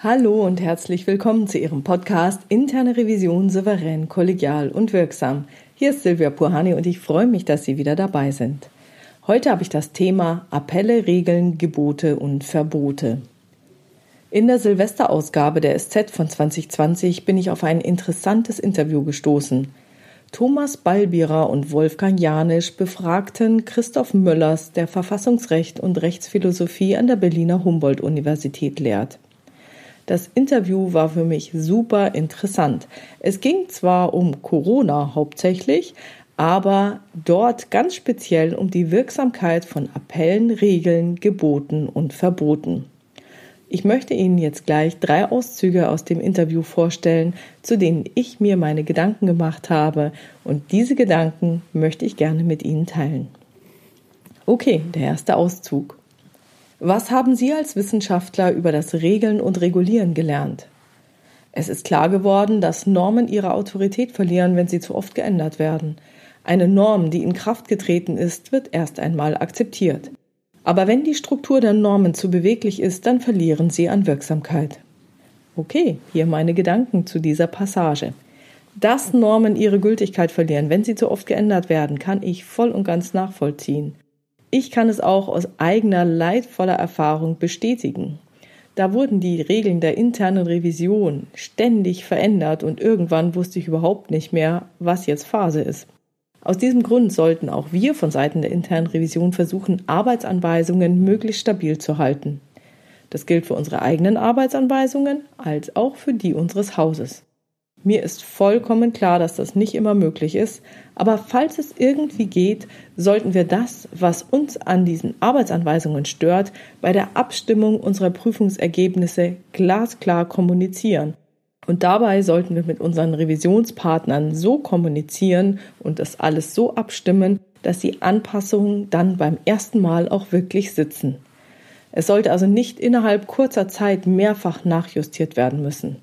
Hallo und herzlich willkommen zu Ihrem Podcast Interne Revision souverän, kollegial und wirksam. Hier ist Silvia Purhani und ich freue mich, dass Sie wieder dabei sind. Heute habe ich das Thema Appelle, Regeln, Gebote und Verbote. In der Silvesterausgabe der SZ von 2020 bin ich auf ein interessantes Interview gestoßen. Thomas Ballbierer und Wolfgang Janisch befragten Christoph Möllers, der Verfassungsrecht und Rechtsphilosophie an der Berliner Humboldt-Universität lehrt. Das Interview war für mich super interessant. Es ging zwar um Corona hauptsächlich, aber dort ganz speziell um die Wirksamkeit von Appellen, Regeln, Geboten und Verboten. Ich möchte Ihnen jetzt gleich drei Auszüge aus dem Interview vorstellen, zu denen ich mir meine Gedanken gemacht habe, und diese Gedanken möchte ich gerne mit Ihnen teilen. Okay, der erste Auszug. Was haben Sie als Wissenschaftler über das Regeln und Regulieren gelernt? Es ist klar geworden, dass Normen ihre Autorität verlieren, wenn sie zu oft geändert werden. Eine Norm, die in Kraft getreten ist, wird erst einmal akzeptiert. Aber wenn die Struktur der Normen zu beweglich ist, dann verlieren sie an Wirksamkeit. Okay, hier meine Gedanken zu dieser Passage. Dass Normen ihre Gültigkeit verlieren, wenn sie zu oft geändert werden, kann ich voll und ganz nachvollziehen. Ich kann es auch aus eigener leidvoller Erfahrung bestätigen. Da wurden die Regeln der internen Revision ständig verändert und irgendwann wusste ich überhaupt nicht mehr, was jetzt Phase ist. Aus diesem Grund sollten auch wir von Seiten der internen Revision versuchen, Arbeitsanweisungen möglichst stabil zu halten. Das gilt für unsere eigenen Arbeitsanweisungen als auch für die unseres Hauses. Mir ist vollkommen klar, dass das nicht immer möglich ist, aber falls es irgendwie geht, sollten wir das, was uns an diesen Arbeitsanweisungen stört, bei der Abstimmung unserer Prüfungsergebnisse glasklar kommunizieren. Und dabei sollten wir mit unseren Revisionspartnern so kommunizieren und das alles so abstimmen, dass die Anpassungen dann beim ersten Mal auch wirklich sitzen. Es sollte also nicht innerhalb kurzer Zeit mehrfach nachjustiert werden müssen.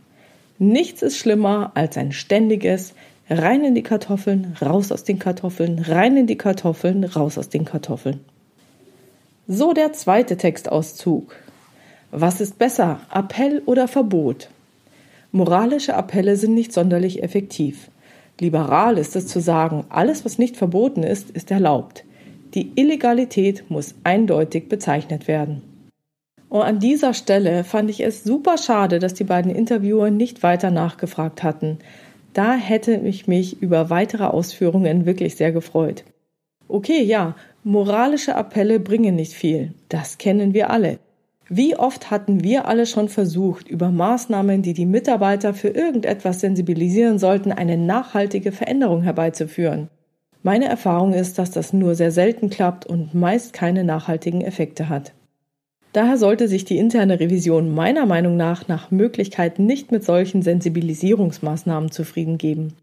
Nichts ist schlimmer als ein ständiges rein in die Kartoffeln, raus aus den Kartoffeln, rein in die Kartoffeln, raus aus den Kartoffeln. So der zweite Textauszug. Was ist besser, Appell oder Verbot? Moralische Appelle sind nicht sonderlich effektiv. Liberal ist es zu sagen, alles, was nicht verboten ist, ist erlaubt. Die Illegalität muss eindeutig bezeichnet werden. Und an dieser Stelle fand ich es super schade, dass die beiden Interviewer nicht weiter nachgefragt hatten. Da hätte ich mich über weitere Ausführungen wirklich sehr gefreut. Okay, ja, moralische Appelle bringen nicht viel. Das kennen wir alle. Wie oft hatten wir alle schon versucht, über Maßnahmen, die die Mitarbeiter für irgendetwas sensibilisieren sollten, eine nachhaltige Veränderung herbeizuführen? Meine Erfahrung ist, dass das nur sehr selten klappt und meist keine nachhaltigen Effekte hat. Daher sollte sich die interne Revision meiner Meinung nach nach Möglichkeit nicht mit solchen Sensibilisierungsmaßnahmen zufrieden geben.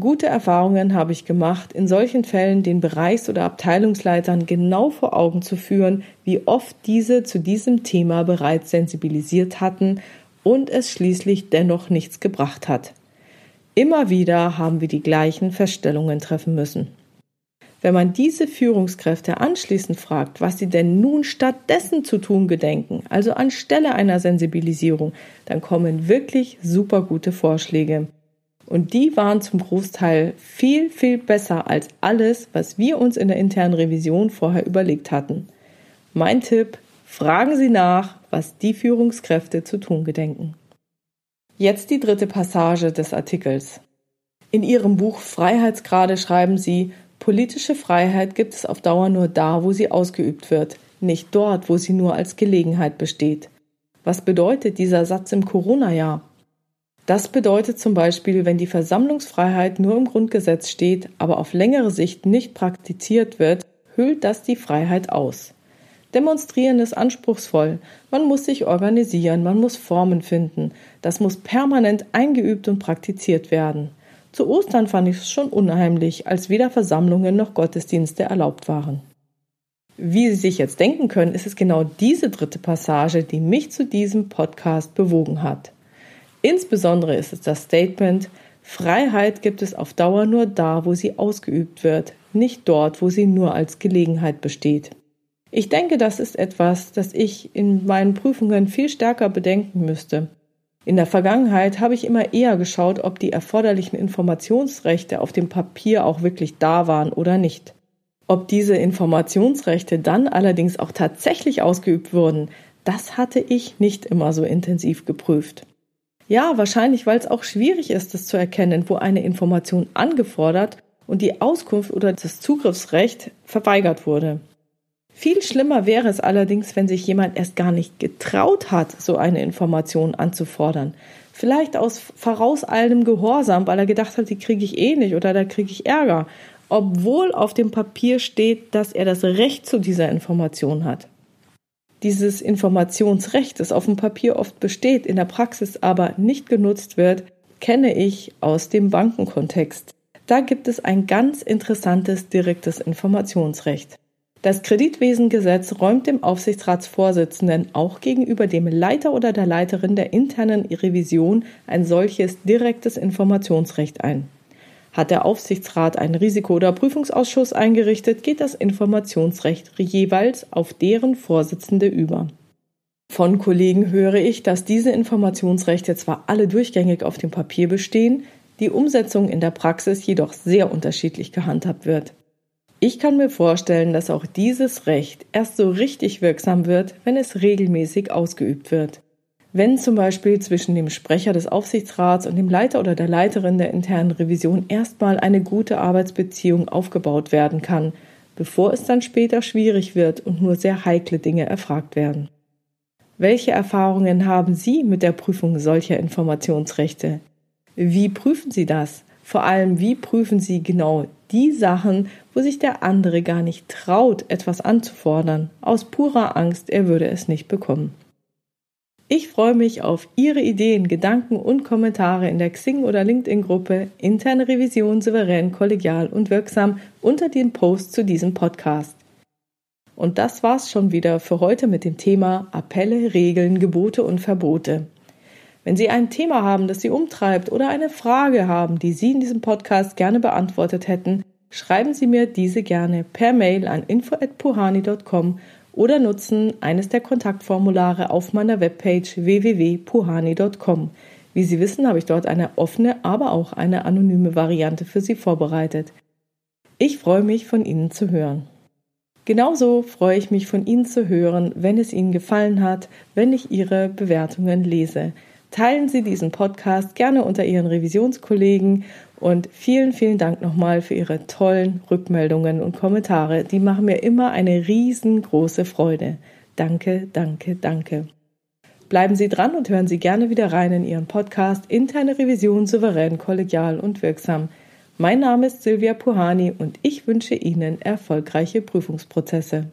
Gute Erfahrungen habe ich gemacht, in solchen Fällen den Bereichs- oder Abteilungsleitern genau vor Augen zu führen, wie oft diese zu diesem Thema bereits sensibilisiert hatten und es schließlich dennoch nichts gebracht hat. Immer wieder haben wir die gleichen Feststellungen treffen müssen. Wenn man diese Führungskräfte anschließend fragt, was sie denn nun stattdessen zu tun gedenken, also anstelle einer Sensibilisierung, dann kommen wirklich super gute Vorschläge. Und die waren zum Großteil viel, viel besser als alles, was wir uns in der internen Revision vorher überlegt hatten. Mein Tipp, fragen Sie nach, was die Führungskräfte zu tun gedenken. Jetzt die dritte Passage des Artikels. In Ihrem Buch Freiheitsgrade schreiben Sie, Politische Freiheit gibt es auf Dauer nur da, wo sie ausgeübt wird, nicht dort, wo sie nur als Gelegenheit besteht. Was bedeutet dieser Satz im Corona-Jahr? Das bedeutet zum Beispiel, wenn die Versammlungsfreiheit nur im Grundgesetz steht, aber auf längere Sicht nicht praktiziert wird, hüllt das die Freiheit aus. Demonstrieren ist anspruchsvoll. Man muss sich organisieren, man muss Formen finden. Das muss permanent eingeübt und praktiziert werden. Zu Ostern fand ich es schon unheimlich, als weder Versammlungen noch Gottesdienste erlaubt waren. Wie Sie sich jetzt denken können, ist es genau diese dritte Passage, die mich zu diesem Podcast bewogen hat. Insbesondere ist es das Statement, Freiheit gibt es auf Dauer nur da, wo sie ausgeübt wird, nicht dort, wo sie nur als Gelegenheit besteht. Ich denke, das ist etwas, das ich in meinen Prüfungen viel stärker bedenken müsste. In der Vergangenheit habe ich immer eher geschaut, ob die erforderlichen Informationsrechte auf dem Papier auch wirklich da waren oder nicht. Ob diese Informationsrechte dann allerdings auch tatsächlich ausgeübt wurden, das hatte ich nicht immer so intensiv geprüft. Ja, wahrscheinlich, weil es auch schwierig ist, es zu erkennen, wo eine Information angefordert und die Auskunft oder das Zugriffsrecht verweigert wurde. Viel schlimmer wäre es allerdings, wenn sich jemand erst gar nicht getraut hat, so eine Information anzufordern. Vielleicht aus vorauseilendem Gehorsam, weil er gedacht hat, die kriege ich eh nicht oder da kriege ich Ärger, obwohl auf dem Papier steht, dass er das Recht zu dieser Information hat. Dieses Informationsrecht, das auf dem Papier oft besteht, in der Praxis aber nicht genutzt wird, kenne ich aus dem Bankenkontext. Da gibt es ein ganz interessantes direktes Informationsrecht. Das Kreditwesengesetz räumt dem Aufsichtsratsvorsitzenden auch gegenüber dem Leiter oder der Leiterin der internen Revision ein solches direktes Informationsrecht ein. Hat der Aufsichtsrat einen Risiko- oder Prüfungsausschuss eingerichtet, geht das Informationsrecht jeweils auf deren Vorsitzende über. Von Kollegen höre ich, dass diese Informationsrechte zwar alle durchgängig auf dem Papier bestehen, die Umsetzung in der Praxis jedoch sehr unterschiedlich gehandhabt wird. Ich kann mir vorstellen, dass auch dieses Recht erst so richtig wirksam wird, wenn es regelmäßig ausgeübt wird. Wenn zum Beispiel zwischen dem Sprecher des Aufsichtsrats und dem Leiter oder der Leiterin der internen Revision erstmal eine gute Arbeitsbeziehung aufgebaut werden kann, bevor es dann später schwierig wird und nur sehr heikle Dinge erfragt werden. Welche Erfahrungen haben Sie mit der Prüfung solcher Informationsrechte? Wie prüfen Sie das? Vor allem, wie prüfen Sie genau die Sachen, wo sich der andere gar nicht traut, etwas anzufordern, aus purer Angst, er würde es nicht bekommen. Ich freue mich auf Ihre Ideen, Gedanken und Kommentare in der Xing- oder LinkedIn-Gruppe Interne Revision souverän, kollegial und wirksam unter den Posts zu diesem Podcast. Und das war's schon wieder für heute mit dem Thema Appelle, Regeln, Gebote und Verbote. Wenn Sie ein Thema haben, das Sie umtreibt oder eine Frage haben, die Sie in diesem Podcast gerne beantwortet hätten, schreiben Sie mir diese gerne per Mail an info@puhani.com oder nutzen eines der Kontaktformulare auf meiner Webpage www.puhani.com. Wie Sie wissen, habe ich dort eine offene, aber auch eine anonyme Variante für Sie vorbereitet. Ich freue mich, von Ihnen zu hören. Genauso freue ich mich, von Ihnen zu hören, wenn es Ihnen gefallen hat, wenn ich Ihre Bewertungen lese. Teilen Sie diesen Podcast gerne unter Ihren Revisionskollegen und vielen, vielen Dank nochmal für Ihre tollen Rückmeldungen und Kommentare. Die machen mir immer eine riesengroße Freude. Danke, danke, danke. Bleiben Sie dran und hören Sie gerne wieder rein in Ihren Podcast Interne Revision souverän, kollegial und wirksam. Mein Name ist Silvia Puhani und ich wünsche Ihnen erfolgreiche Prüfungsprozesse.